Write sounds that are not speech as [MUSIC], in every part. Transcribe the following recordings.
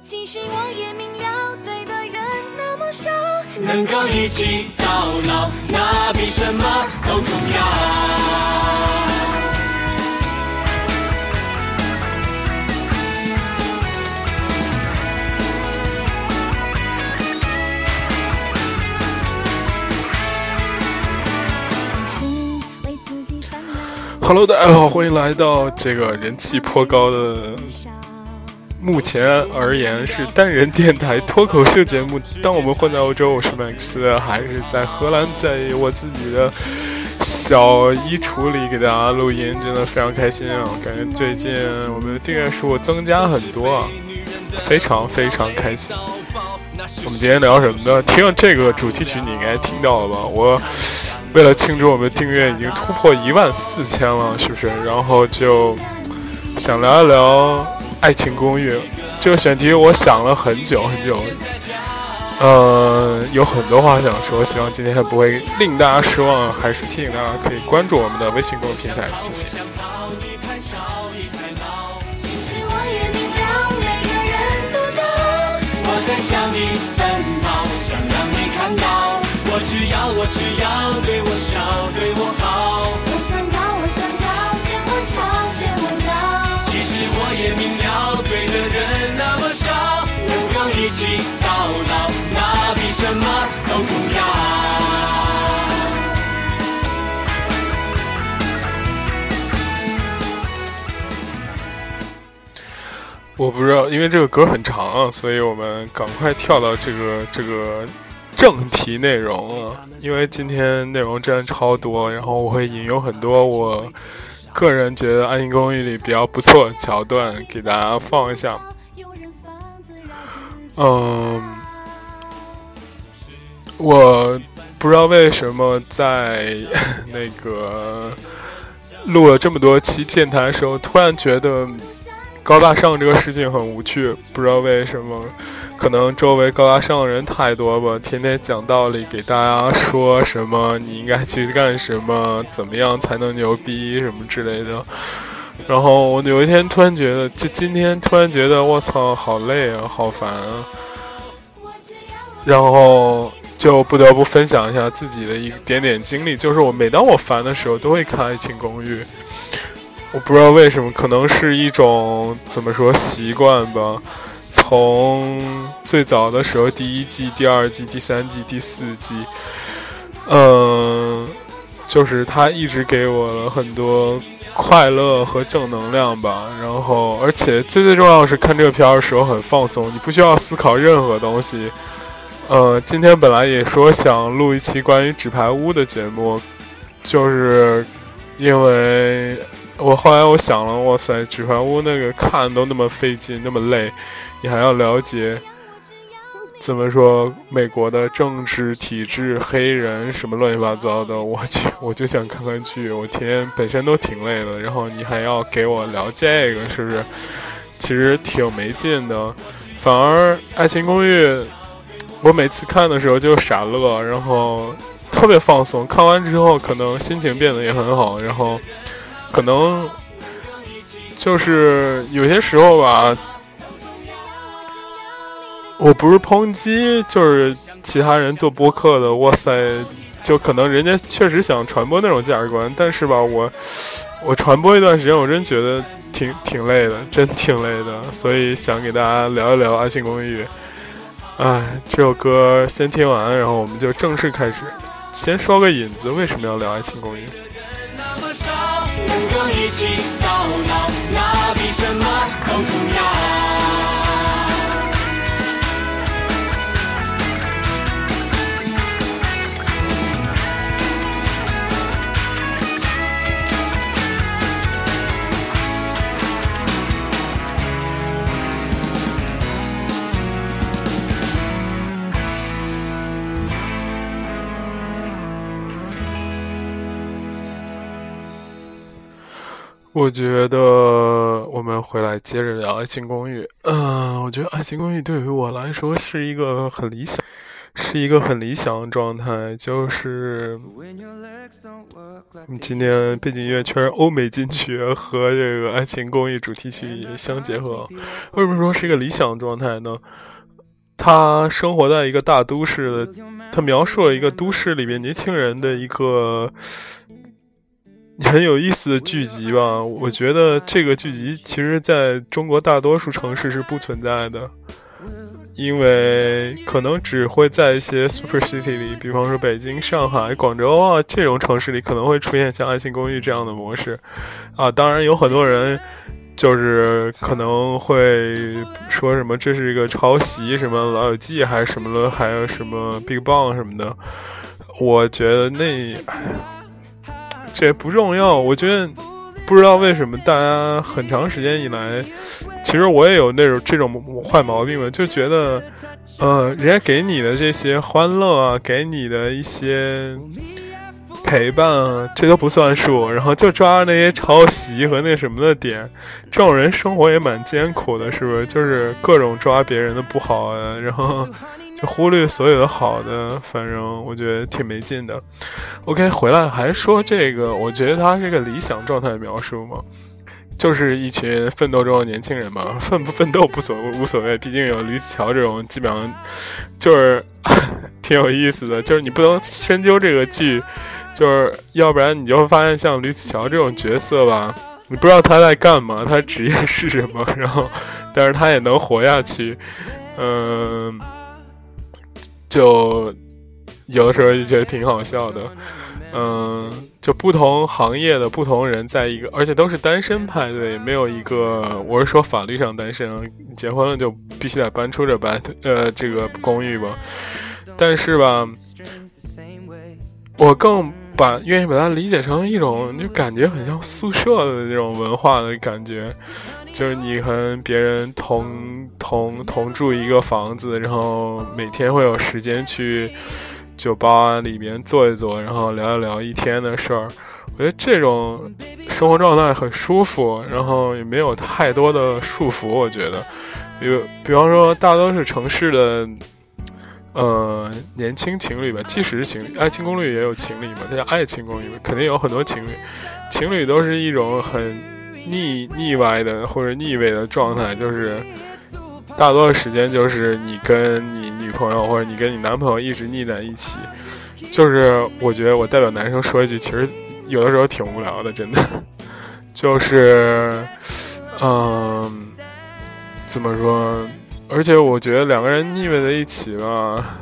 其实我也明了，对的人那么少，能够一起到老，那比什么都重要。总是为自己烦恼。Hello，大家好，欢迎来到这个人气颇高的，目前而言是单人电台脱口秀节目。当我们混在欧洲，我是 Max，还是在荷兰，在我自己的小衣橱里给大家录音，真的非常开心啊！感觉最近我们的订阅数增加很多啊，非常非常开心。我们今天聊什么呢？听了这个主题曲，你应该听到了吧？我为了庆祝我们订阅已经突破一万四千了，是不是？然后就想聊一聊《爱情公寓》这个选题，我想了很久很久，呃，有很多话想说，希望今天不会令大家失望，还是提醒大家可以关注我们的微信公众平台，谢谢。只要我只要对我笑，对我好。一起到老，那比什么都重要。我不知道，因为这个歌很长啊，所以我们赶快跳到这个这个正题内容啊。因为今天内容真的超多，然后我会引用很多我个人觉得《爱情公寓》里比较不错的桥段给大家放一下。嗯，我不知道为什么在 [LAUGHS] 那个录了这么多期电台的时候，突然觉得高大上这个事情很无趣，不知道为什么，可能周围高大上的人太多吧，天天讲道理，给大家说什么你应该去干什么，怎么样才能牛逼什么之类的。然后我有一天突然觉得，就今天突然觉得，我操，好累啊，好烦啊。然后就不得不分享一下自己的一点点经历，就是我每当我烦的时候，都会看《爱情公寓》。我不知道为什么，可能是一种怎么说习惯吧。从最早的时候，第一季、第二季、第三季、第四季，嗯，就是他一直给我了很多快乐和正能量吧。然后，而且最最重要的是，看这个片儿的时候很放松，你不需要思考任何东西。呃，今天本来也说想录一期关于纸牌屋的节目，就是因为我后来我想了，哇塞，纸牌屋那个看都那么费劲，那么累，你还要了解怎么说美国的政治体制、黑人什么乱七八糟的，我去，我就想看看剧，我天天本身都挺累的，然后你还要给我聊这个，是不是？其实挺没劲的，反而《爱情公寓》。我每次看的时候就傻乐，然后特别放松。看完之后，可能心情变得也很好，然后可能就是有些时候吧，我不是抨击，就是其他人做播客的，哇塞，就可能人家确实想传播那种价值观，但是吧，我我传播一段时间，我真觉得挺挺累的，真挺累的，所以想给大家聊一聊《爱情公寓》。哎，这首歌先听完，然后我们就正式开始。先说个引子，为什么要聊《爱情公寓》？能够一起到老，那比什么都重要。我觉得我们回来接着聊《爱情公寓》。嗯，我觉得《爱情公寓》对于我来说是一个很理想，是一个很理想的状态，就是今天背景音乐全是欧美金曲和这个《爱情公寓》主题曲相结合。为什么说是一个理想状态呢？他生活在一个大都市的，他描述了一个都市里面年轻人的一个很有意思的聚集吧。我觉得这个聚集其实在中国大多数城市是不存在的。因为可能只会在一些 super city 里，比方说北京、上海、广州啊这种城市里，可能会出现像《爱情公寓》这样的模式，啊，当然有很多人就是可能会说什么这是一个抄袭，什么《老友记》还是什么的，还有什么《Big Bang》什么的，我觉得那这不重要，我觉得。不知道为什么大家很长时间以来，其实我也有那种这种坏毛病吧，就觉得，呃，人家给你的这些欢乐啊，给你的一些陪伴啊，这都不算数，然后就抓那些抄袭和那什么的点，这种人生活也蛮艰苦的，是不是？就是各种抓别人的不好啊，然后。就忽略所有的好的，反正我觉得挺没劲的。OK，回来还说这个，我觉得他是个理想状态描述嘛，就是一群奋斗中的年轻人嘛，奋不奋斗不所无所谓，毕竟有吕子乔这种，基本上就是 [LAUGHS] 挺有意思的。就是你不能深究这个剧，就是要不然你就会发现像吕子乔这种角色吧，你不知道他在干嘛，他职业是什么，然后但是他也能活下去，嗯。就有的时候就觉得挺好笑的，[LAUGHS] 嗯，就不同行业的不同人在一个，而且都是单身派对，没有一个我是说法律上单身，结婚了就必须得搬出这搬呃这个公寓吧。但是吧，我更把愿意把它理解成一种就感觉很像宿舍的那种文化的感觉。就是你和别人同同同住一个房子，然后每天会有时间去酒吧里面坐一坐，然后聊一聊一天的事儿。我觉得这种生活状态很舒服，然后也没有太多的束缚。我觉得，比比方说大多数城市的呃年轻情侣吧，即使是情侣，爱情公寓也有情侣嘛，它叫爱情公寓，肯定有很多情侣，情侣都是一种很。腻腻歪的或者腻味的状态，就是大多的时间就是你跟你女朋友或者你跟你男朋友一直腻在一起。就是我觉得我代表男生说一句，其实有的时候挺无聊的，真的。[LAUGHS] 就是，嗯，怎么说？而且我觉得两个人腻歪在一起吧，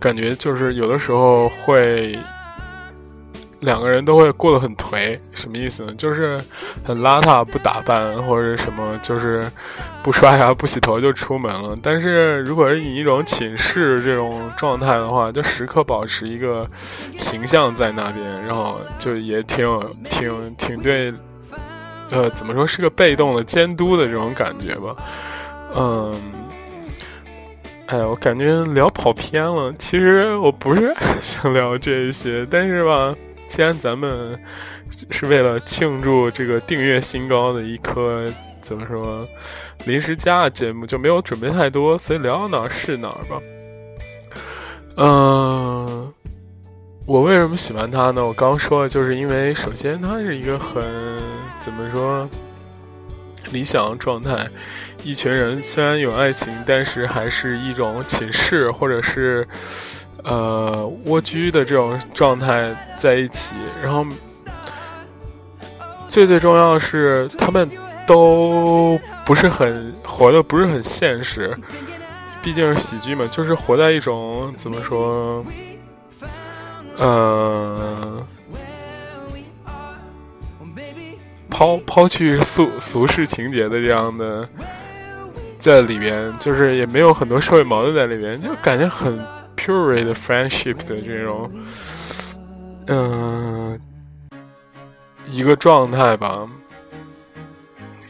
感觉就是有的时候会。两个人都会过得很颓，什么意思呢？就是很邋遢，不打扮或者什么，就是不刷牙、不洗头就出门了。但是如果是以一种寝室这种状态的话，就时刻保持一个形象在那边，然后就也挺有挺挺对，呃，怎么说是个被动的监督的这种感觉吧。嗯，哎，我感觉聊跑偏了。其实我不是 [LAUGHS] 想聊这些，但是吧。既然咱们是为了庆祝这个订阅新高的一颗怎么说临时加的节目，就没有准备太多，所以聊到哪儿是哪儿吧。嗯，我为什么喜欢他呢？我刚说，就是因为首先他是一个很怎么说理想状态，一群人虽然有爱情，但是还是一种寝室或者是。呃，蜗居的这种状态在一起，然后最最重要的是，他们都不是很活的，不是很现实。毕竟是喜剧嘛，就是活在一种怎么说，呃，抛抛去俗俗世情节的这样的在里边，就是也没有很多社会矛盾在里边，就感觉很。Pure 的 friendship 的这种，嗯，一个状态吧。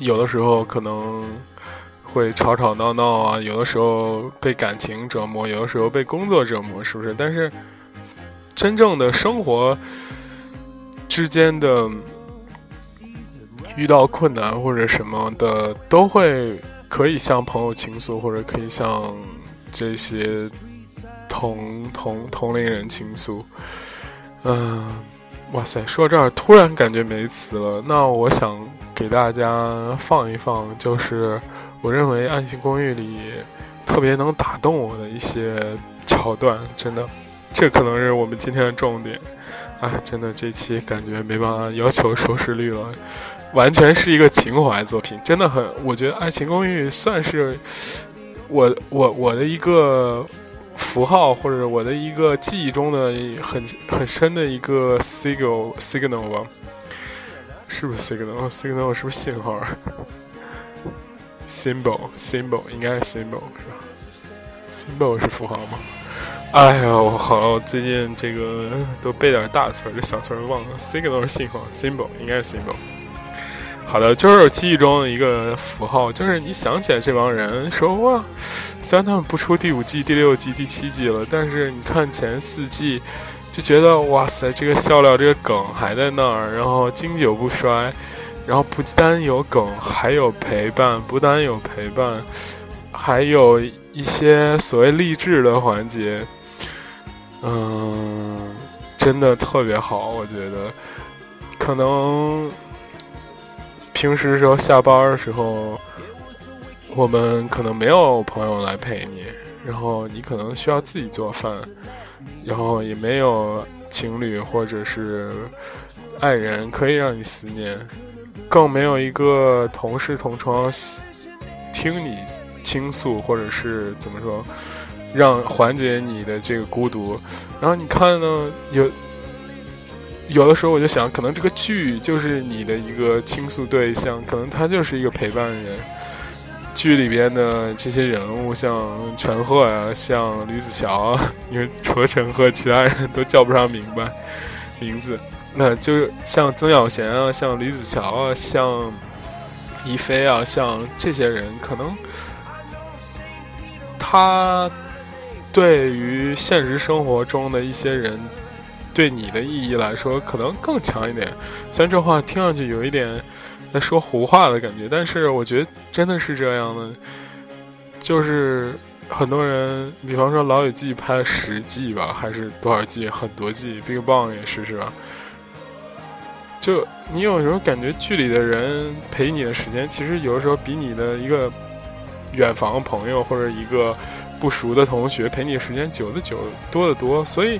有的时候可能会吵吵闹闹啊，有的时候被感情折磨，有的时候被工作折磨，是不是？但是真正的生活之间的遇到困难或者什么的，都会可以向朋友倾诉，或者可以向。这些同同同龄人倾诉。嗯，哇塞，说到这儿突然感觉没词了。那我想给大家放一放，就是我认为《爱情公寓》里特别能打动我的一些桥段，真的，这可能是我们今天的重点。哎，真的，这期感觉没办法要求收视率了，完全是一个情怀作品，真的很，我觉得《爱情公寓》算是我我我的一个符号，或者我的一个记忆中的很很深的一个 signal signal 吧，是不是 signal signal 是不是信号？symbol symbol 应该是 symbol 是吧？symbol 是符号吗？哎呀，我好，最近这个都背点大词儿，这小词儿忘了。signal 是信号，symbol 应该是 symbol。好的，就是记忆中的一个符号，就是你想起来这帮人，说哇，虽然他们不出第五季、第六季、第七季了，但是你看前四季，就觉得哇塞，这个笑料、这个梗还在那儿，然后经久不衰，然后不单有梗，还有陪伴，不单有陪伴，还有一些所谓励志的环节。嗯，真的特别好，我觉得，可能平时时候下班的时候，我们可能没有朋友来陪你，然后你可能需要自己做饭，然后也没有情侣或者是爱人可以让你思念，更没有一个同事同窗听你倾诉，或者是怎么说。让缓解你的这个孤独，然后你看呢，有有的时候我就想，可能这个剧就是你的一个倾诉对象，可能他就是一个陪伴人。剧里边的这些人物，像陈赫呀，像吕子乔啊，因为除了陈赫，其他人都叫不上明白名字。那就像曾小贤啊，像吕子乔啊，像一菲啊，像这些人，可能他。对于现实生活中的一些人，对你的意义来说，可能更强一点。虽然这话听上去有一点在说胡话的感觉，但是我觉得真的是这样的。就是很多人，比方说《老友记》拍了十季吧，还是多少季？很多季，《Big Bang》也是，是吧？就你有时候感觉剧里的人陪你的时间，其实有的时候比你的一个远房朋友或者一个。不熟的同学陪你时间久的久多的多，所以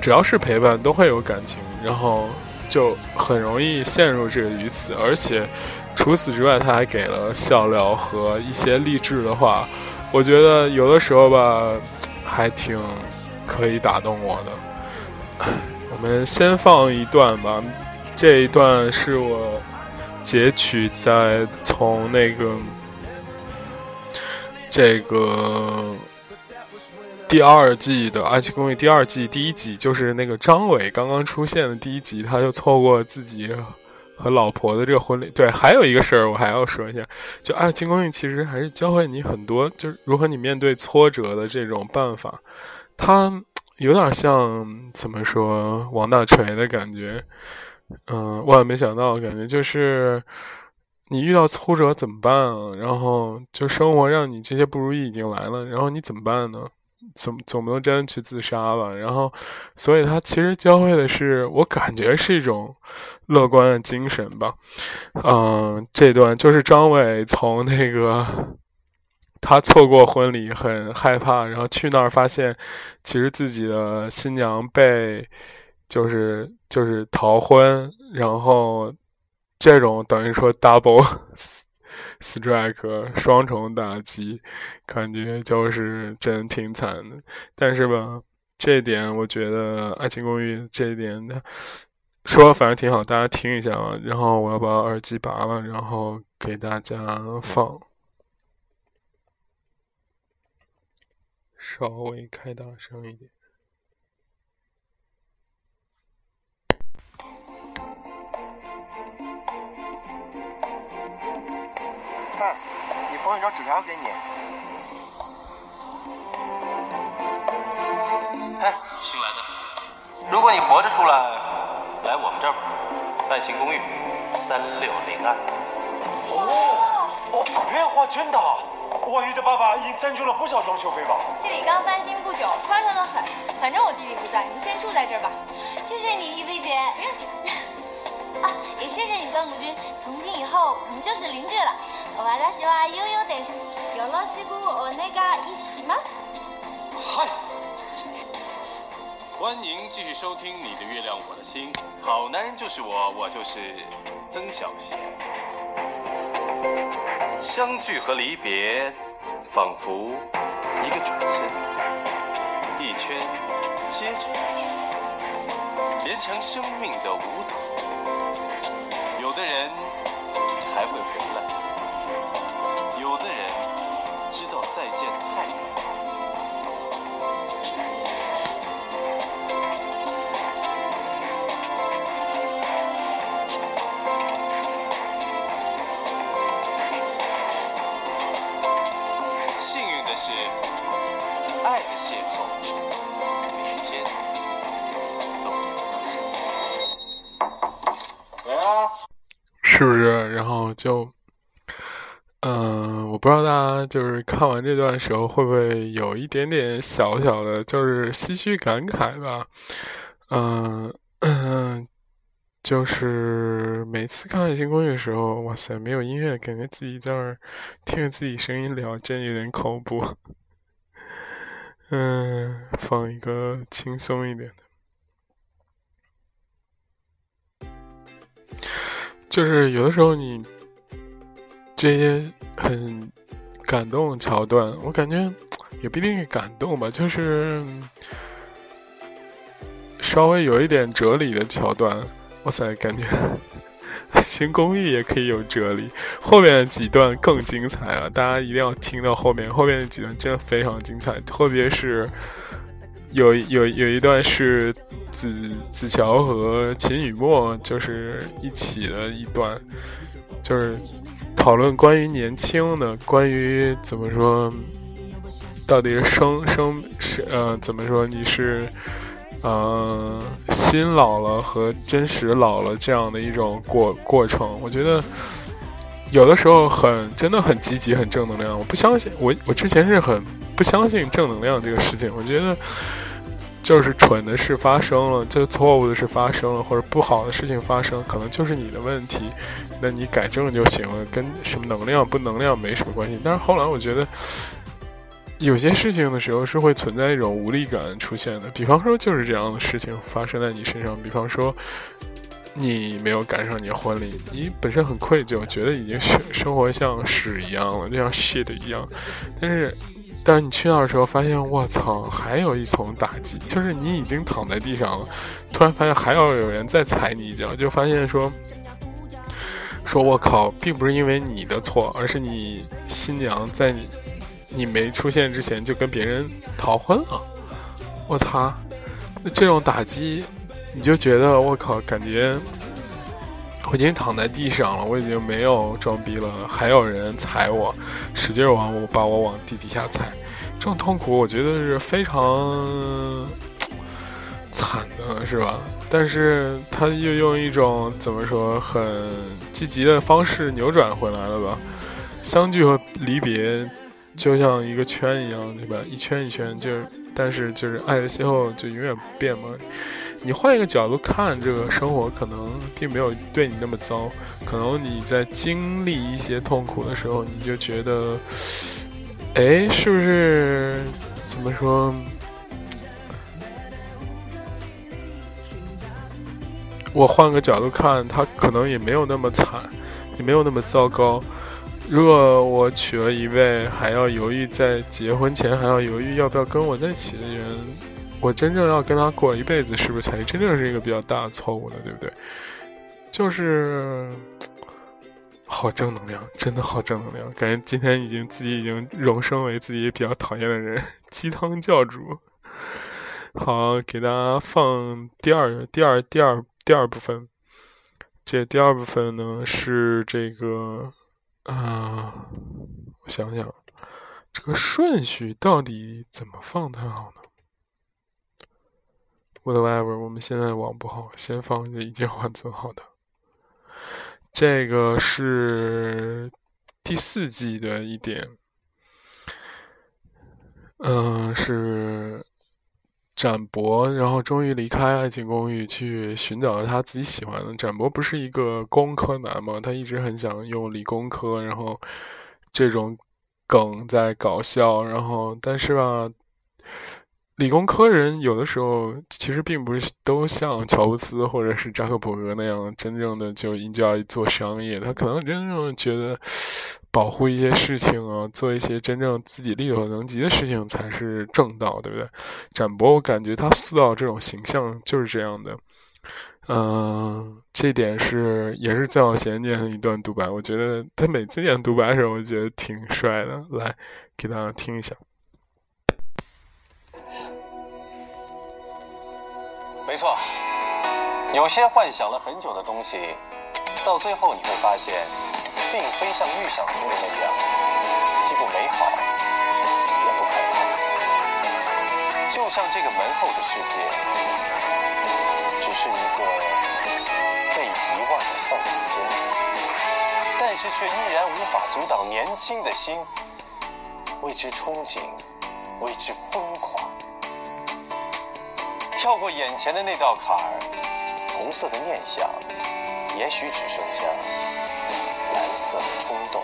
只要是陪伴都会有感情，然后就很容易陷入这个于此。而且除此之外，他还给了笑料和一些励志的话，我觉得有的时候吧，[TSK] 还挺可以打动我的。[TSK] 我们先放一段吧，这一段是我截取在从那个。这个第二季的《爱情公寓》第二季第一集，就是那个张伟刚刚出现的第一集，他就错过自己和老婆的这个婚礼。对，还有一个事儿我还要说一下，就《爱情公寓》其实还是教会你很多，就是如何你面对挫折的这种办法。它有点像怎么说王大锤的感觉，嗯，万万没想到，感觉就是。你遇到挫折怎么办啊？然后就生活让你这些不如意已经来了，然后你怎么办呢？总总不能真去自杀吧？然后，所以他其实教会的是，我感觉是一种乐观的精神吧。嗯，这段就是张伟从那个他错过婚礼很害怕，然后去那儿发现，其实自己的新娘被就是就是逃婚，然后。这种等于说 double [LAUGHS] strike 双重打击，感觉就是真挺惨的。但是吧，这点我觉得《爱情公寓》这一点的说反正挺好，大家听一下啊。然后我要把耳机拔了，然后给大家放，稍微开大声一点。看，你朋友张纸条给你。嘿，新来的。如果你活着出来，来我们这儿吧，爱情公寓三六零二。哦，哦，变化，真的。国语的爸爸已经赞助了不少装修费吧？这里刚翻新不久，宽敞的很。反正我弟弟不在，你们先住在这儿吧。谢谢你，一菲姐。不用谢。啊，[LAUGHS] 也谢谢你，段谷君。从今以后，我们就是邻居了。私は悠悠です。よろしくお願いします。嗨，欢迎继续收听《你的月亮我的心》，好男人就是我，我就是曾小贤。相聚和离别，仿佛一个转身，一圈接着一圈，连成生命的舞蹈。 有的人还会回来，有的人知道再见太难。是不是？然后就，嗯、我不知道大家就是看完这段时候会不会有一点点小小的，就是唏嘘感慨吧。嗯、就是每次看《爱情公寓》的时候，哇塞，没有音乐，感觉自己在那儿听着自己声音聊，真有点恐怖。嗯，放一个轻松一点的。就是有的时候你这些很感动桥段，我感觉也不一定是感动吧，就是稍微有一点哲理的桥段，哇塞，感觉《爱情公寓》也可以有哲理。后面几段更精彩啊！大家一定要听到后面，后面的几段真的非常精彩，特别是有有有一段是子子乔和秦雨墨就是一起的一段，就是讨论关于年轻的，关于怎么说，到底是生生是呃怎么说你是呃心老了和真实老了这样的一种过过程，我觉得。有的时候很真的很积极，很正能量。我不相信，我我之前是很不相信正能量这个事情。我觉得就是蠢的事发生了，就错误的事发生了，或者不好的事情发生，可能就是你的问题，那你改正就行了，跟什么能量不能量没什么关系。但是后来我觉得，有些事情的时候是会存在一种无力感出现的。比方说，就是这样的事情发生在你身上，比方说。你没有赶上你婚礼，你本身很愧疚，觉得已经生 [LAUGHS] 生活像屎一样了，就像 shit 一样。但是，当你去那的时候，发现我操，还有一层打击，就是你已经躺在地上了，突然发现还要有人再踩你一脚，就发现说，说我靠，并不是因为你的错，而是你新娘在你你没出现之前就跟别人逃婚了。我操，那这种打击。你就觉得我靠，感觉我已经躺在地上了，我已经没有装逼了，还有人踩我，使劲往我把我往地底下踩，这种痛苦我觉得是非常惨的，是吧？但是他又用一种怎么说很积极的方式扭转回来了吧？相聚和离别就像一个圈一样，对吧？一圈一圈，就是但是就是爱的邂逅就永远不变嘛。你换一个角度看，这个生活可能并没有对你那么糟。可能你在经历一些痛苦的时候，你就觉得，哎，是不是怎么说？我换个角度看，他可能也没有那么惨，也没有那么糟糕。如果我娶了一位还要犹豫在结婚前还要犹豫要不要跟我在一起的人。我真正要跟他过一辈子，是不是才真正是一个比较大的错误呢？对不对？就是好正能量，真的好正能量，感觉今天已经自己已经荣升为自己比较讨厌的人，鸡汤教主。好，给大家放第二、第二、第二、第二部分。这第二部分呢是这个啊，我想想，这个顺序到底怎么放才好呢？Whatever，我们现在网不好，先放着已经缓存好的。这个是第四季的一点，嗯，是展博，然后终于离开爱情公寓，去寻找他自己喜欢的。展博不是一个工科男嘛，他一直很想用理工科，然后这种梗在搞笑，然后但是吧。理工科人有的时候其实并不是都像乔布斯或者是扎克伯格那样真正的就就要做商业，他可能真正觉得保护一些事情啊，做一些真正自己力所能及的事情才是正道，对不对？展博，我感觉他塑造这种形象就是这样的，嗯，这点是也是最好贤念的一段独白，我觉得他每次念独白的时候，我觉得挺帅的，来给大家听一下。没错，有些幻想了很久的东西，到最后你会发现，并非像预想中的那样，既不美好，也不可怕。就像这个门后的世界，只是一个被遗忘的橡皮针，但是却依然无法阻挡年轻的心为之憧憬，为之疯狂。跳过眼前的那道坎儿，红色的念想，也许只剩下蓝色的冲动。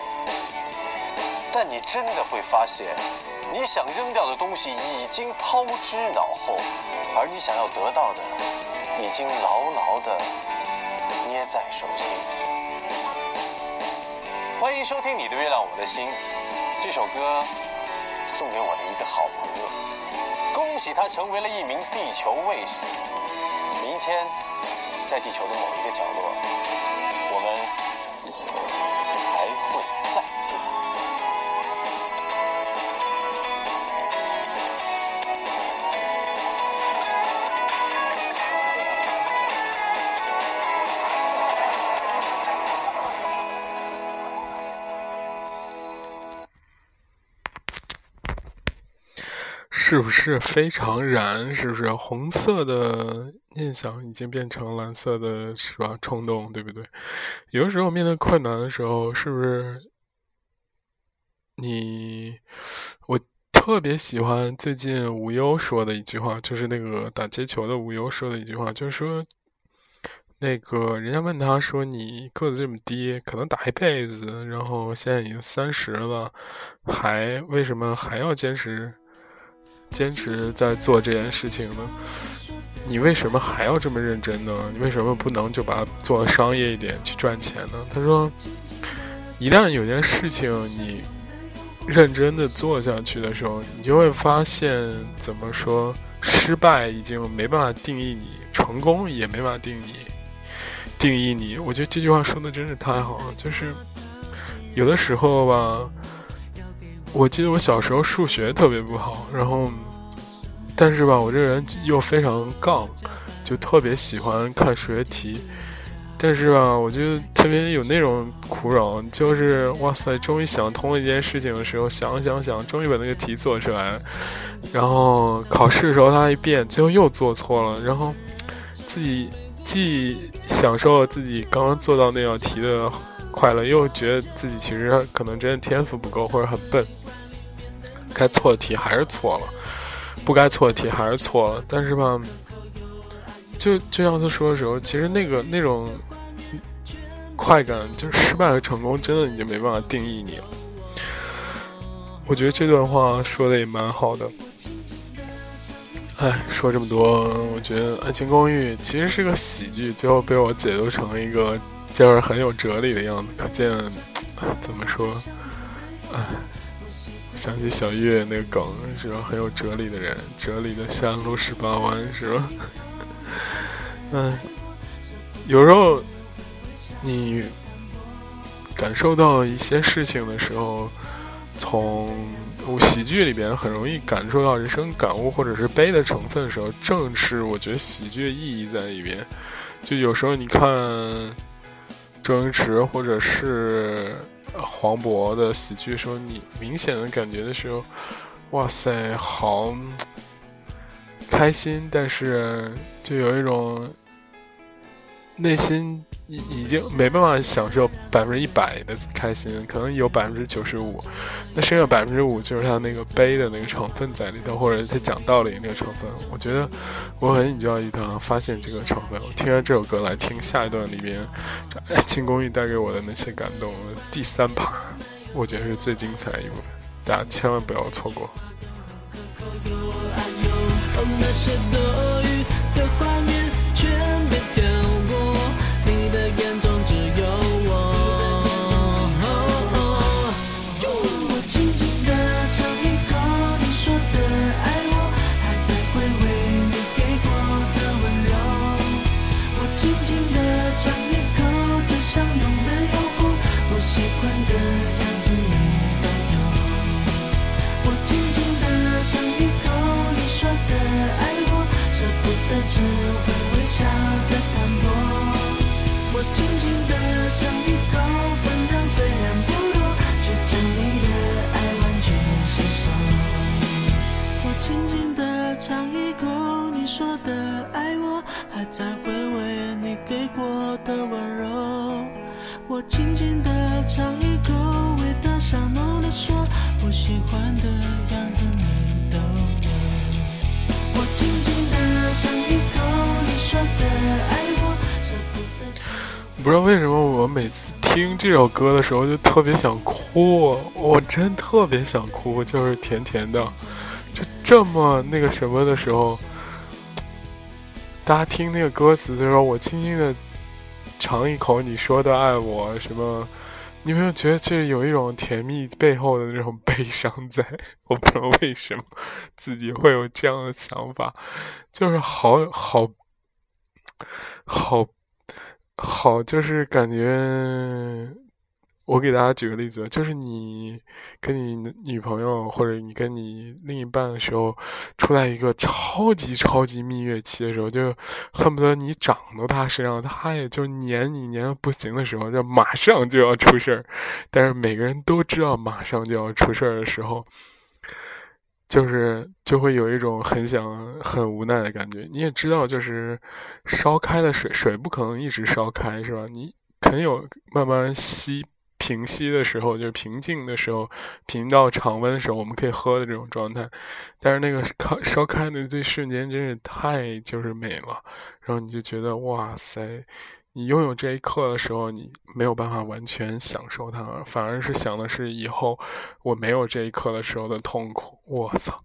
但你真的会发现，你想扔掉的东西已经抛之脑后，而你想要得到的，已经牢牢的捏在手心。欢迎收听《你的月亮我的心》，这首歌送给我的一个好朋友。恭喜他成为了一名地球卫士。明天，在地球的某一个角落，我们是不是非常燃？是不是红色的念想已经变成蓝色的，是吧？冲动，对不对？有的时候面对困难的时候，是不是你？我特别喜欢最近无忧说的一句话，就是那个打街球的无忧说的一句话，就是说，那个人家问他说：“你个子这么低，可能打一辈子，然后现在已经三十了，还为什么还要坚持？”坚持在做这件事情呢？你为什么还要这么认真呢？你为什么不能就把它做商业一点去赚钱呢？他说，一旦有件事情你认真的做下去的时候，你就会发现，怎么说，失败已经没办法定义你，成功也没办法定义定义你。我觉得这句话说的真是太好了，就是有的时候吧。我记得我小时候数学特别不好，然后，但是吧，我这人又非常杠，就特别喜欢看数学题。但是吧，我就特别有那种苦恼，就是哇塞，终于想通了一件事情的时候，想想想，终于把那个题做出来了。然后考试的时候他一变，最后又做错了。然后自己既享受了自己刚刚做到那道题的快乐，又觉得自己其实可能真的天赋不够，或者很笨。该错的题还是错了，不该错的题还是错了。但是吧，就就像他说的时候，其实那个那种快感，就是失败和成功，真的已经没办法定义你了。我觉得这段话说的也蛮好的。哎，说这么多，我觉得《爱情公寓》其实是个喜剧，最后被我解读成一个就是很有哲理的样子。可见，怎么说？哎。想起小岳那个梗是吧？很有哲理的人，哲理的山路十八弯是吧？嗯，有时候你感受到一些事情的时候，从喜剧里边很容易感受到人生感悟或者是悲的成分的时候，正是我觉得喜剧的意义在里边。就有时候你看周星驰或者是。黄渤的喜剧时候，你明显的感觉的时候，哇塞，好开心，但是就有一种内心已已经没办法享受百分之一百的开心，可能有百分之九十五，那剩下百分之五就是他那个悲的那个成分在里头，或者他讲道理那个成分。我觉得我很引教于他发现这个成分。我听完这首歌来听下一段里面，爱情公寓带给我的那些感动，第三趴，我觉得是最精彩的一部分，大家千万不要错过。我轻轻地尝一口，味道香浓的说，我喜欢的样子你都有。我轻轻地尝一口你说的爱我，舍不得。不知道为什么，我每次听这首歌的时候就特别想哭，我真特别想哭，就是甜甜的，就这么那个什么的时候，大家听那个歌词的时候，我轻轻的尝一口你说的爱我，什么，你有没有觉得这有一种甜蜜背后的那种悲伤在？[LAUGHS] 我不知道为什么自己会有这样的想法，就是好好好。好，就是感觉，我给大家举个例子，就是你跟你女朋友或者你跟你另一半的时候，出来一个超级超级蜜月期的时候，就恨不得你长到他身上，他也就黏你黏的不行的时候，就马上就要出事儿。但是每个人都知道马上就要出事儿的时候。就是就会有一种很想很无奈的感觉。你也知道，就是烧开的水，水不可能一直烧开，是吧？你肯定有慢慢吸平息的时候，就是平静的时候，平到常温的时候，我们可以喝的这种状态。但是那个烧烧开的这瞬间，真是太就是美了。然后你就觉得哇塞。你拥有这一刻的时候，你没有办法完全享受它，反而是想的是以后我没有这一刻的时候的痛苦。我操，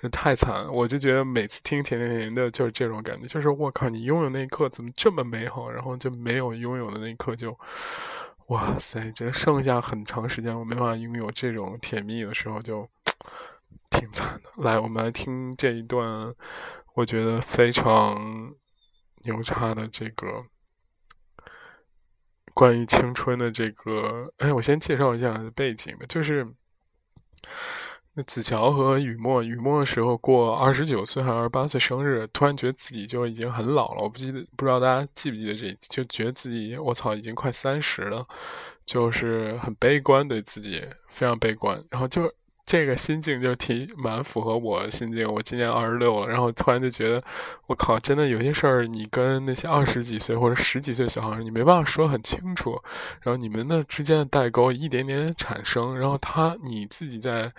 这太惨了！我就觉得每次听甜甜甜的，就是这种感觉，就是我靠，你拥有那一刻怎么这么美好，然后就没有拥有的那一刻就，哇塞，这剩下很长时间我没办法拥有这种甜蜜的时候，就挺惨的。来，我们来听这一段，我觉得非常牛叉的这个。关于青春的这个，哎，我先介绍一下背景吧。就是子乔和雨墨，雨墨的时候过二十九岁还是二十八岁生日，突然觉得自己就已经很老了。我不记得，不知道大家记不记得这，就觉得自己我操，已经快三十了，就是很悲观，对自己非常悲观。然后就。这个心境就挺蛮符合我心境。我今年二十六了，然后突然就觉得，我靠，真的有些事儿，你跟那些二十几岁或者十几岁小孩，你没办法说很清楚。然后你们的之间的代沟一点点产生，然后他你自己在。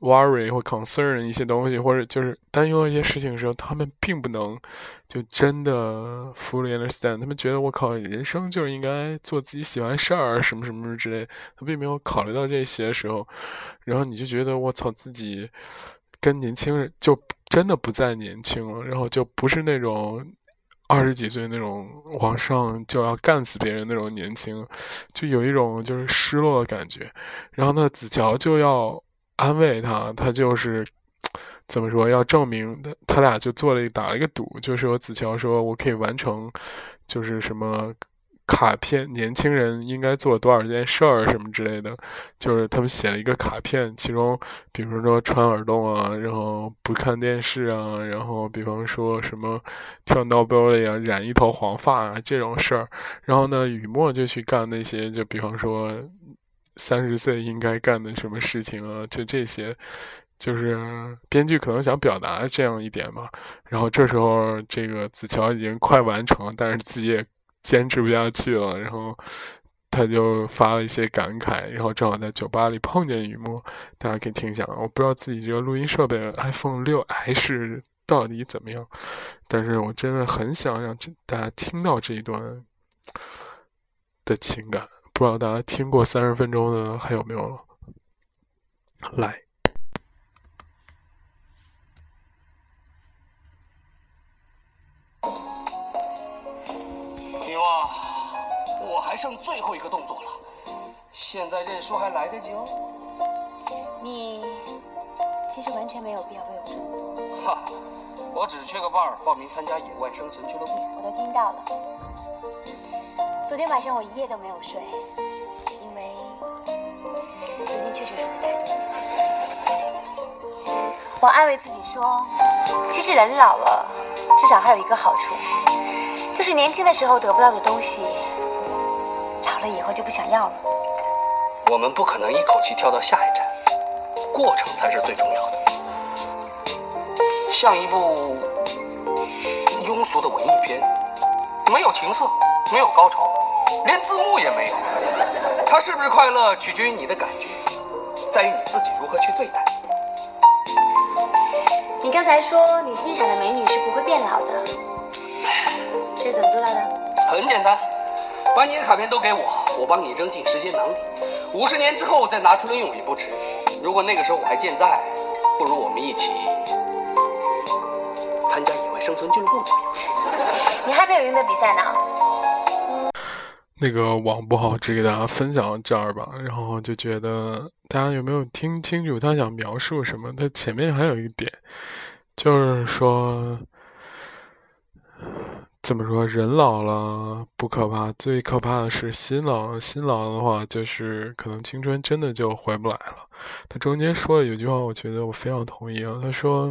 Worry 或 concern 一些东西，或者就是担忧一些事情的时候，他们并不能就真的 fully understand。他们觉得我靠，人生就是应该做自己喜欢事儿，什么什么之类。他并没有考虑到这些时候，然后你就觉得我操，自己跟年轻人就真的不再年轻了，然后就不是那种二十几岁那种往上就要干死别人那种年轻，就有一种就是失落的感觉。然后呢，子乔就要。安慰他，他就是怎么说？要证明他，他俩就做了一打了一个赌，就是说子乔说我可以完成，就是什么卡片，年轻人应该做多少件事儿什么之类的，就是他们写了一个卡片，其中比如说穿耳洞啊，然后不看电视啊，然后比方说什么跳闹 belly 啊，染一头黄发啊这种事儿，然后呢，雨墨就去干那些，就比方说。三十岁应该干的什么事情啊？就这些，就是编剧可能想表达这样一点嘛。然后这时候，这个子乔已经快完成了，但是自己也坚持不下去了，然后他就发了一些感慨，然后正好在酒吧里碰见雨墨，大家可以听一下。我不知道自己这个录音设备 iPhone 六 S 到底怎么样，但是我真的很想让大家听到这一段的情感。不知道大家听过三十分钟的还有没有了？来。女娲，我还剩最后一个动作了，现在认输还来得及哦。你其实完全没有必要为我这么做，哈，我只是缺个伴儿，报名参加野外生存俱乐部。我都听到了。昨天晚上我一夜都没有睡，因为我最近确实睡得太多。我安慰自己说，其实人老了，至少还有一个好处，就是年轻的时候得不到的东西，老了以后就不想要了。我们不可能一口气跳到下一站，过程才是最重要的。像一部庸俗的文艺片，没有情色，没有高潮，连字幕也没有。它是不是快乐，取决于你的感觉，在于你自己如何去对待。你刚才说你欣赏的美女是不会变老的，这是怎么做到的？很简单，把你的卡片都给我，我帮你扔进时间囊里。五十年之后再拿出来用也不迟。如果那个时候我还健在，不如我们一起参加野外生存俱乐部怎么样？你还没有赢得比赛呢。那个网不好，只给大家分享到这儿吧。然后就觉得大家有没有听清楚他想描述什么？他前面还有一点，就是说，怎么说？人老了不可怕，最可怕的是心老了。心老的话，就是可能青春真的就回不来了。他中间说了有句话，我觉得我非常同意啊。他说，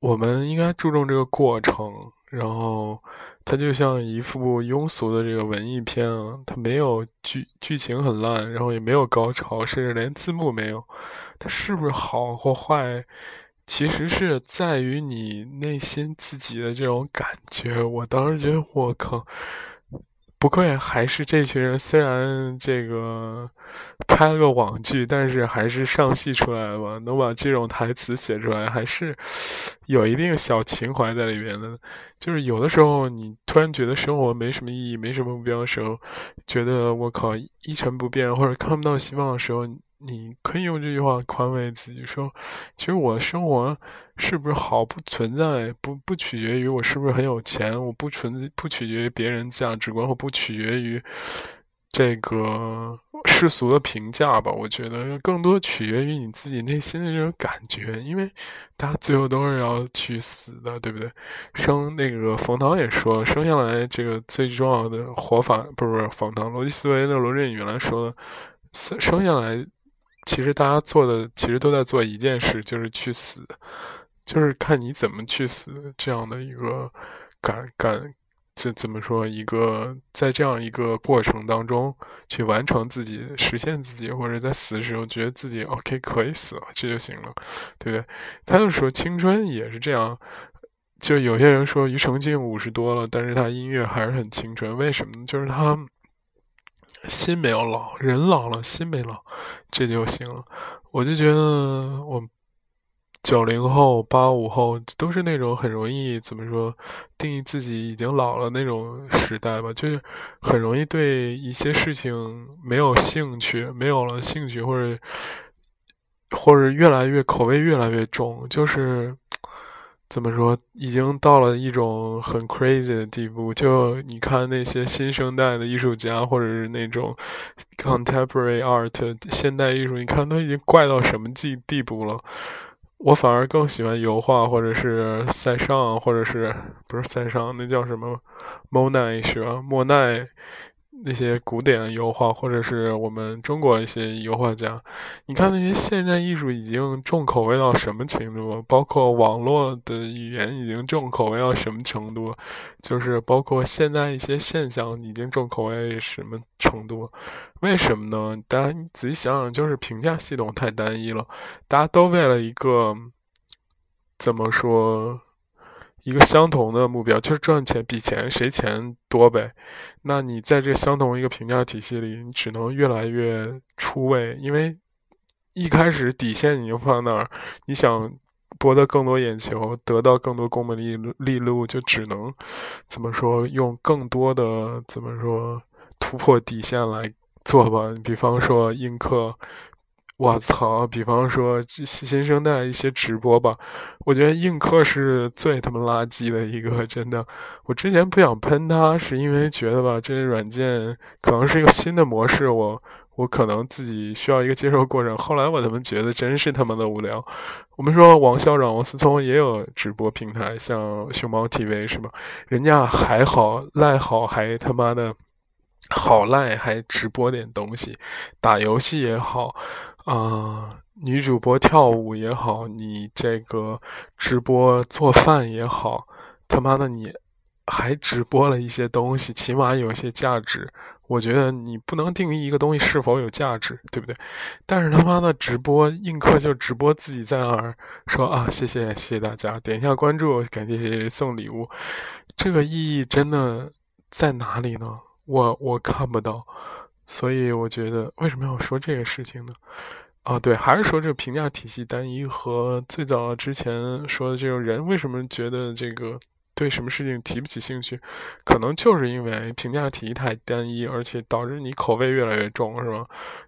我们应该注重这个过程。然后，它就像一部庸俗的这个文艺片啊，它没有剧剧情很烂，然后也没有高潮，甚至连字幕没有。它是不是好或坏，其实是在于你内心自己的这种感觉。我当时觉得，我靠，不愧还是这群人，虽然这个拍了个网剧，但是还是上戏出来了吧？能把这种台词写出来，还是有一定小情怀在里面的。就是有的时候，你突然觉得生活没什么意义、没什么目标的时候，觉得我靠一成不变或者看不到希望的时候，你可以用这句话宽慰自己说：其实我生活是不是好不存在，不不取决于我是不是很有钱，我不存不取决于别人价值观，或不取决于这个世俗的评价吧。我觉得更多取决于你自己内心的这种感觉，因为大家最后都是要去死的，对不对？生那个冯唐也说，生下来这个最重要的活法，不是不是冯唐，逻辑思维的罗振宇原来说的，生生下来。其实大家做的其实都在做一件事，就是去死，就是看你怎么去死这样的一个感感，怎怎么说一个在这样一个过程当中去完成自己实现自己，或者在死的时候觉得自己 OK 可以死了，这就行了，对不对？他就说青春也是这样，就有些人说庾澄庆五十多了，但是他音乐还是很青春，为什么呢？就是他。心没有老，人老了，心没老，这就行了。我就觉得我九零后、八五后都是那种很容易怎么说定义自己已经老了那种时代吧，就是很容易对一些事情没有兴趣，没有了兴趣，或者或者越来越口味越来越重，就是。怎么说？已经到了一种很 crazy 的地步。就你看那些新生代的艺术家，或者是那种 contemporary art 现代艺术，你看都已经怪到什么地地步了。我反而更喜欢油画，或者是塞尚，或者是不是塞尚？那叫什么？莫奈是吧？莫奈。那些古典油画，或者是我们中国一些油画家，你看那些现代艺术已经重口味到什么程度？包括网络的语言已经重口味到什么程度？就是包括现在一些现象已经重口味什么程度？为什么呢？大家仔细想想，就是评价系统太单一了，大家都为了一个怎么说？一个相同的目标，就是赚钱，比钱谁钱多呗。那你在这相同一个评价体系里，你只能越来越出位，因为一开始底线你就放那儿，你想博得更多眼球，得到更多功名利利禄，就只能怎么说，用更多的怎么说突破底线来做吧。比方说映客。我操！比方说新生代一些直播吧，我觉得映客是最他妈垃圾的一个，真的。我之前不想喷它，是因为觉得吧，这些软件可能是一个新的模式，我我可能自己需要一个接受过程。后来我他妈觉得真是他妈的无聊。我们说王校长王思聪也有直播平台，像熊猫 TV 是吧？人家还好赖好，还他妈的好赖，还直播点东西，打游戏也好。啊，女主播跳舞也好，你这个直播做饭也好，他妈的你还直播了一些东西，起码有些价值。我觉得你不能定义一个东西是否有价值，对不对？但是他妈的直播映客就直播自己在那儿说啊，谢谢谢谢大家，点一下关注，感谢送礼物，这个意义真的在哪里呢？我我看不到。所以我觉得，为什么要说这个事情呢？啊，对，还是说这个评价体系单一和最早之前说的这种人为什么觉得这个对什么事情提不起兴趣，可能就是因为评价体系太单一，而且导致你口味越来越重，是吧？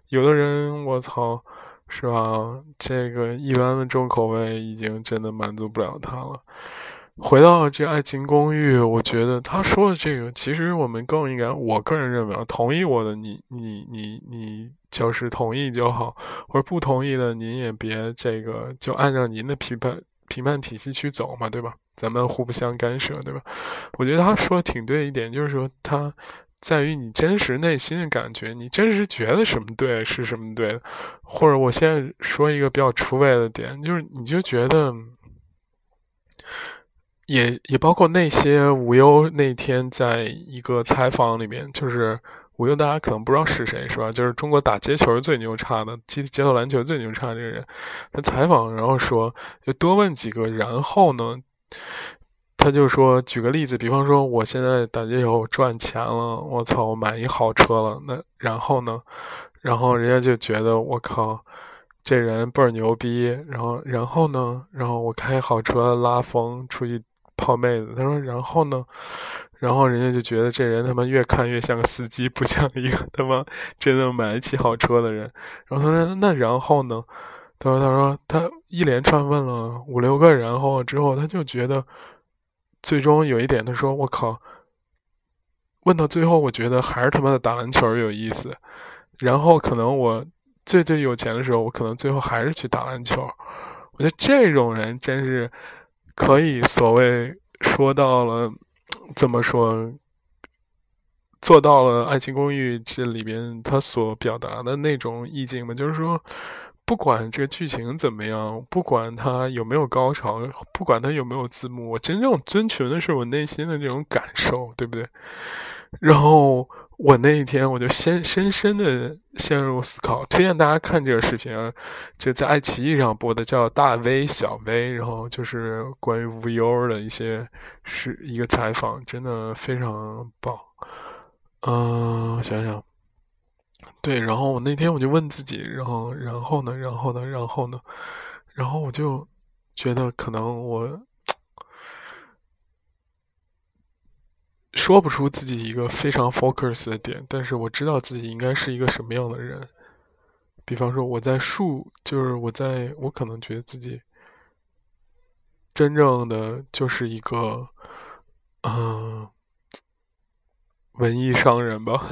有的人，我操，是吧？这个一般的重口味已经真的满足不了他了。回到这《爱情公寓》，我觉得他说的这个，其实我们更应该，我个人认为啊，同意我的，你你你你就是同意就好；或者不同意的，您也别这个，就按照您的评判评判体系去走嘛，对吧？咱们互不相干涉，对吧？我觉得他说的挺对一点，就是说他在于你真实内心的感觉，你真实觉得什么对是什么对，或者我现在说一个比较出位的点，就是你就觉得。也也包括那些无忧那天在一个采访里面，就是无忧，大家可能不知道是谁，是吧？就是中国打街球最牛叉的，街街头篮球最牛叉这个人，他采访然后说，就多问几个，然后呢，他就说，举个例子，比方说我现在打街球赚钱了，我操，我买一好车了，那然后呢，然后人家就觉得我靠。这人倍儿牛逼，然后然后呢，然后我开好车拉风出去。泡妹子，他说，然后呢？然后人家就觉得这人他妈越看越像个司机，不像一个他妈真的买得起好车的人。然后他说，那然后呢？他说，他说他一连串问了五六个然后之后，他就觉得最终有一点，他说我靠，问到最后，我觉得还是他妈的打篮球有意思。然后可能我最最有钱的时候，我可能最后还是去打篮球。我觉得这种人真是。可以所谓说到了，怎么说，做到了《爱情公寓》这里边他所表达的那种意境嘛？就是说，不管这个剧情怎么样，不管它有没有高潮，不管它有没有字幕，我真正遵循的是我内心的这种感受，对不对？然后。我那一天我就先深深的陷入思考，推荐大家看这个视频，就在爱奇艺上播的，叫《大 V 小 V》，然后就是关于无忧的一些是一个采访，真的非常棒。嗯，想想，对，然后我那天我就问自己，然后然后呢，然后呢，然后呢，然后我就觉得可能我。说不出自己一个非常 focus 的点，但是我知道自己应该是一个什么样的人。比方说，我在树，就是我在我可能觉得自己真正的就是一个，嗯，文艺商人吧，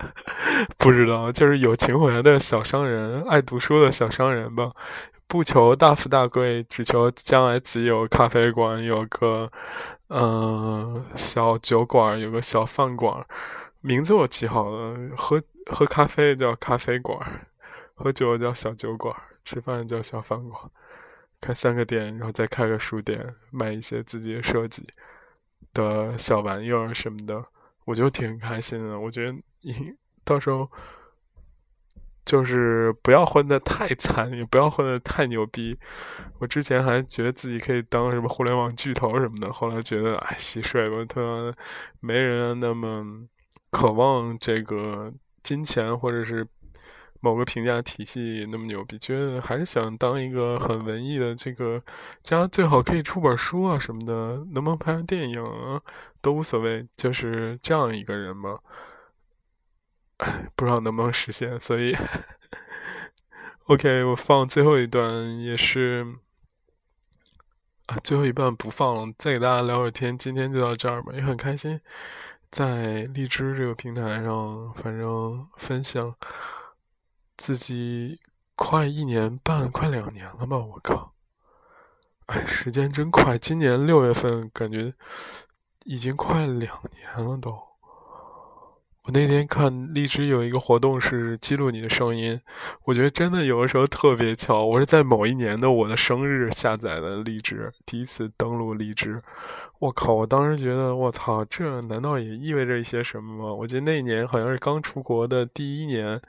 [LAUGHS] 不知道，就是有情怀的小商人，爱读书的小商人吧。不求大富大贵，只求将来自己有咖啡馆，有个嗯小酒馆，有个小饭馆。名字我起好了，喝喝咖啡叫咖啡馆，喝酒叫小酒馆，吃饭叫小饭馆。开三个店，然后再开个书店，卖一些自己的设计的小玩意儿什么的，我就挺开心的。我觉得你到时候。就是不要混得太惨，也不要混得太牛逼。我之前还觉得自己可以当什么互联网巨头什么的，后来觉得哎，洗睡吧，他没人那么渴望这个金钱或者是某个评价体系那么牛逼，觉得还是想当一个很文艺的这个，家最好可以出本书啊什么的，能不能拍成电影啊都无所谓，就是这样一个人嘛。[CLEARS THROAT] 不知道能不能实现，所以，[LAUGHS] OK，我放最后一段也是啊，最后一段不放了，再给大家聊会天。今天就到这儿吧，也很开心，在荔枝这个平台上，反正分享自己快一年半，快两年了吧，我靠！哎，时间真快，今年六月份感觉已经快两年了都。我那天看荔枝有一个活动是记录你的声音，我觉得真的有的时候特别巧。我是在某一年的我的生日下载的荔枝，第一次登录荔枝。我靠！我当时觉得，我操，这难道也意味着一些什么吗？我记得那一年好像是刚出国的第一年，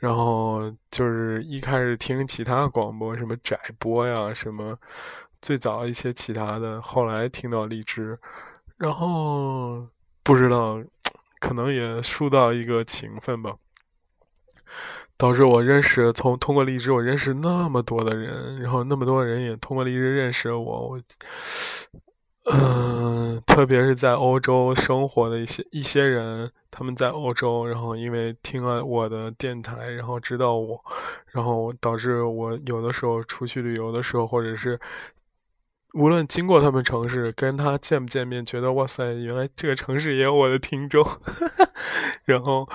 然后就是一开始听其他广播，什么窄播呀，什么最早一些其他的，后来听到荔枝，然后不知道。可能也输到一个情分吧，导致我认识从通过荔枝，我认识那么多的人，然后那么多人也通过荔枝认识我。我，嗯，特别是在欧洲生活的一些一些人，他们在欧洲，然后因为听了我的电台，然后知道我，然后导致我有的时候出去旅游的时候，或者是。无论经过他们城市，跟他见不见面，觉得哇塞，原来这个城市也有我的听众。[LAUGHS] 然后，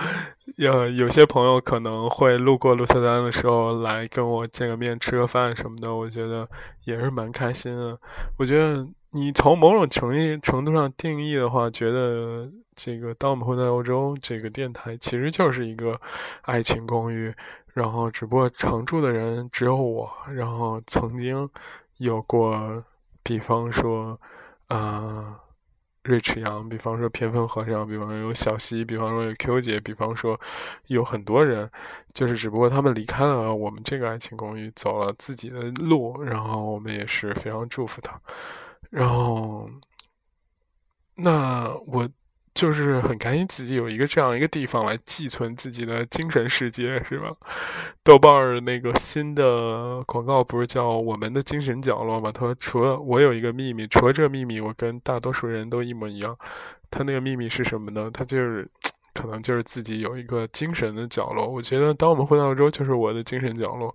有有些朋友可能会路过鹿特丹的时候来跟我见个面，吃个饭什么的，我觉得也是蛮开心的。我觉得你从某种程度程度上定义的话，觉得这个当我们混在欧洲这个电台其实就是一个爱情公寓，然后只不过常住的人只有我，然后曾经有过。比方说，啊，瑞驰阳，比方说偏分和尚，比方说有小溪，比方说有 Q 姐，比方说有很多人，就是只不过他们离开了我们这个爱情公寓，走了自己的路，然后我们也是非常祝福他。然后，那我。就是很开心自己有一个这样一个地方来寄存自己的精神世界，是吧？豆瓣儿那个新的广告不是叫“我们的精神角落”吗？他说：“除了我有一个秘密，除了这个秘密，我跟大多数人都一模一样。他那个秘密是什么呢？他就是可能就是自己有一个精神的角落。我觉得，当我们回到澳洲，就是我的精神角落，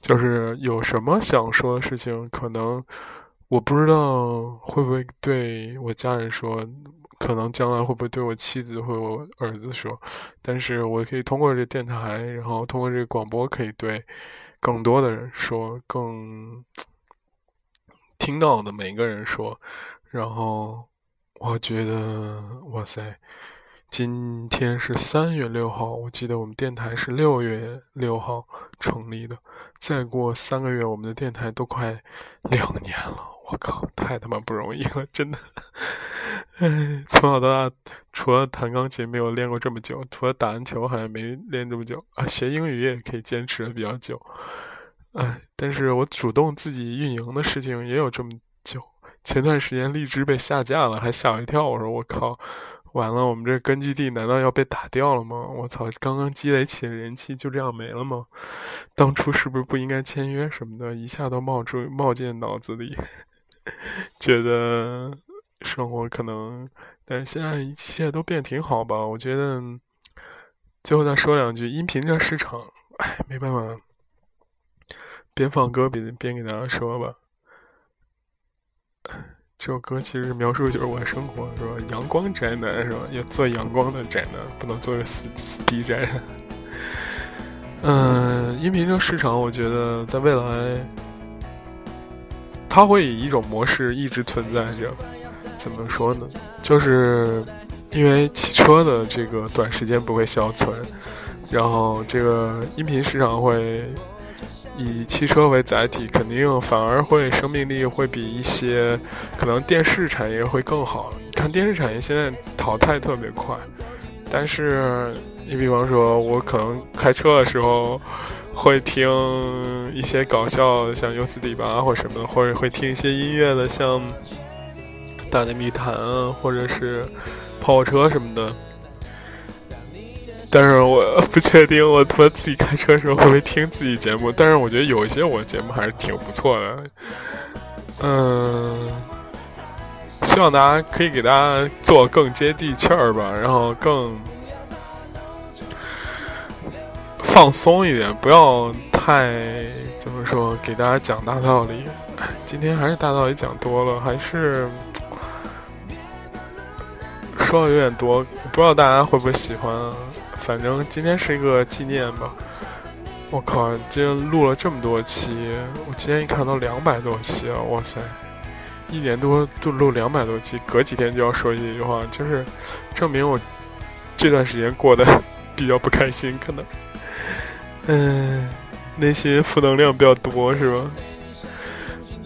就是有什么想说的事情，可能我不知道会不会对我家人说。”可能将来会不会对我妻子或我儿子说？但是我可以通过这电台，然后通过这个广播，可以对更多的人说，更听到的每个人说。然后我觉得，哇塞，今天是三月六号，我记得我们电台是六月六号成立的。再过三个月，我们的电台都快两年了。我靠，太他妈不容易了，真的。[LAUGHS] 从小到大，除了弹钢琴没有练过这么久，除了打篮球好像没练这么久啊。学英语也可以坚持的比较久，唉，但是我主动自己运营的事情也有这么久。前段时间荔枝被下架了，还吓我一跳。我说我靠，完了，我们这根据地难道要被打掉了吗？我操，刚刚积累起的人气就这样没了吗？当初是不是不应该签约什么的？一下都冒出冒进脑子里。[LAUGHS] 觉得生活可能，但现在一切都变挺好吧？我觉得最后再说两句，音频这市场，哎，没办法，边放歌边边给大家说吧。这首歌其实描述的就是我的生活，是吧？阳光宅男是吧？要做阳光的宅男，不能做个死死逼宅。嗯，音频这市场，我觉得在未来。它会以一种模式一直存在着，怎么说呢？就是因为汽车的这个短时间不会消存，然后这个音频市场会以汽车为载体，肯定反而会生命力会比一些可能电视产业会更好。你看电视产业现在淘汰特别快，但是你比方说，我可能开车的时候会听一些搞笑，像《优此迪吧》或什么的，或者会听一些音乐的，像《大内密谈》啊，或者是跑火车什么的。但是我 [LAUGHS] 不确定我他妈自己开车的时候会不会听自己节目，但是我觉得有一些我节目还是挺不错的。嗯，希望大家可以给大家做更接地气儿吧，然后更放松一点，不要太怎么说，给大家讲大道理。今天还是大道理讲多了，还是说的有点多，不知道大家会不会喜欢。啊反正今天是一个纪念吧。我靠，今天录了这么多期，我今天一看都两百多期了，哇塞！一年多就录两百多期，隔几天就要说一句话，就是证明我这段时间过得比较不开心，可能，嗯，内心负能量比较多，是吧？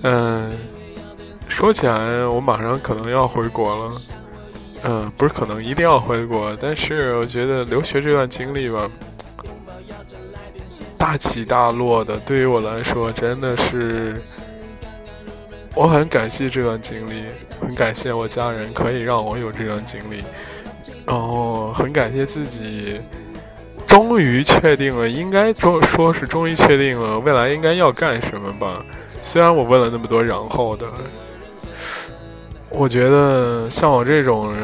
嗯，说起来，我马上可能要回国了。嗯，不是可能一定要回国，但是我觉得留学这段经历吧，大起大落的，对于我来说真的是，我很感谢这段经历，很感谢我家人可以让我有这段经历，然后很感谢自己，终于确定了，应该说说是终于确定了未来应该要干什么吧，虽然我问了那么多然后的。我觉得像我这种人，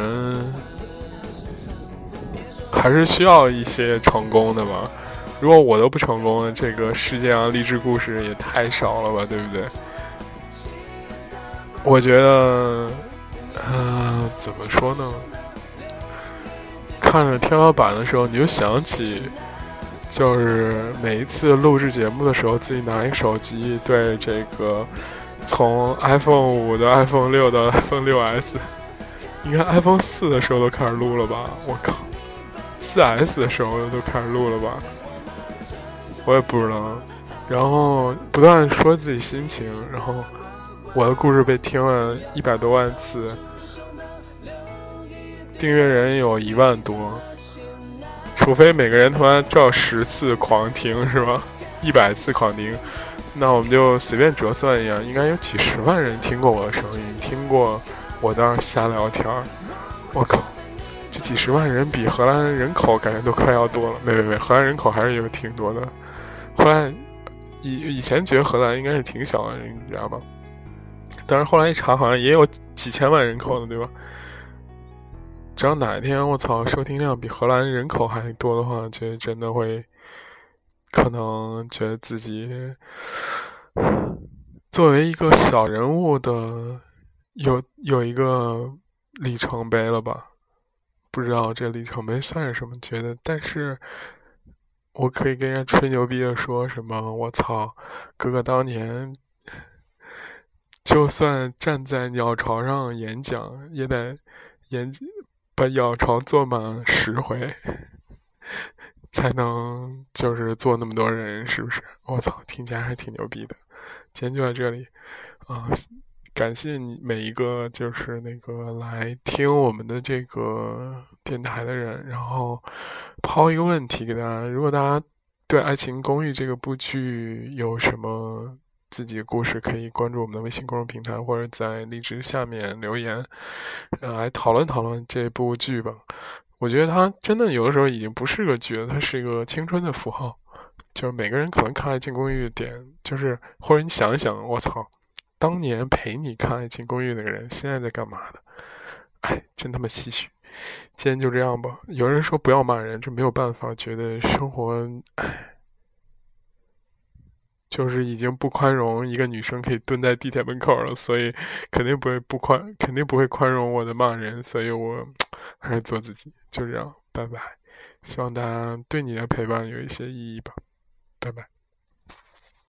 还是需要一些成功的吧。如果我都不成功，这个世界上励志故事也太少了吧，对不对？我觉得，嗯，怎么说呢？看着天花板的时候，你就想起，就是每一次录制节目的时候，自己拿一个手机对这个。从 iPhone 五到 iPhone 六到 iPhone 六 S，应该 iPhone 四的时候都开始录了吧？我靠，四 S 的时候都开始录了吧？我也不知道。然后不断说自己心情，然后我的故事被听了一百多万次，订阅人有一万多，除非每个人他妈照十次狂听是吧？一百次狂听。那我们就随便折算一下，应该有几十万人听过我的声音，听过我那儿瞎聊天儿。我靠，这几十万人比荷兰人口感觉都快要多了。没没没，荷兰人口还是有挺多的。后来以以前觉得荷兰应该是挺小的，你知道吗？但是后来一查，好像也有几千万人口的，对吧？只要哪一天我操收听量比荷兰人口还多的话，就真的会。可能觉得自己作为一个小人物的有有一个里程碑了吧？不知道这里程碑算是什么？觉得，但是我可以跟人家吹牛逼的说什么？我操，哥哥当年就算站在鸟巢上演讲，也得演把鸟巢坐满十回。才能就是坐那么多人，是不是？我操，听起来还挺牛逼的。今天就在这里，啊，感谢你每一个就是那个来听我们的这个电台的人。然后抛一个问题给大家：如果大家对《爱情公寓》这个部剧有什么自己的故事，可以关注我们的微信公众平台，或者在荔枝下面留言，来讨论讨论这部剧吧。我觉得它真的有的时候已经不是个剧了，它是一个青春的符号。就是每个人可能看《爱情公寓》点，就是或者你想一想，我操，当年陪你看《爱情公寓》那个人现在在干嘛呢？哎，真他妈唏嘘。今天就这样吧。有人说不要骂人，这没有办法。觉得生活，哎。就是已经不宽容一个女生可以蹲在地铁门口了，所以肯定不会不宽，肯定不会宽容我的骂人，所以我 [TSK] 还是做自己，就这样，拜拜。希望大家对你的陪伴有一些意义吧，拜拜。